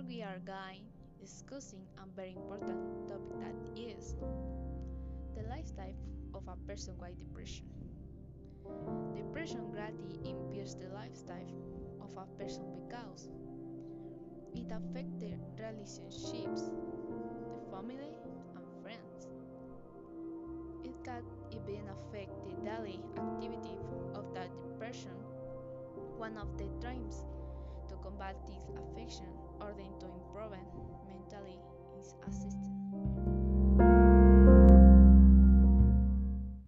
guy discussing a very important topic that is the lifestyle of a person with depression. Depression greatly impairs the lifestyle of a person because it affects the relationships, the family, and friends. It can even affect the daily activity of that depression. One of the dreams this affection or then to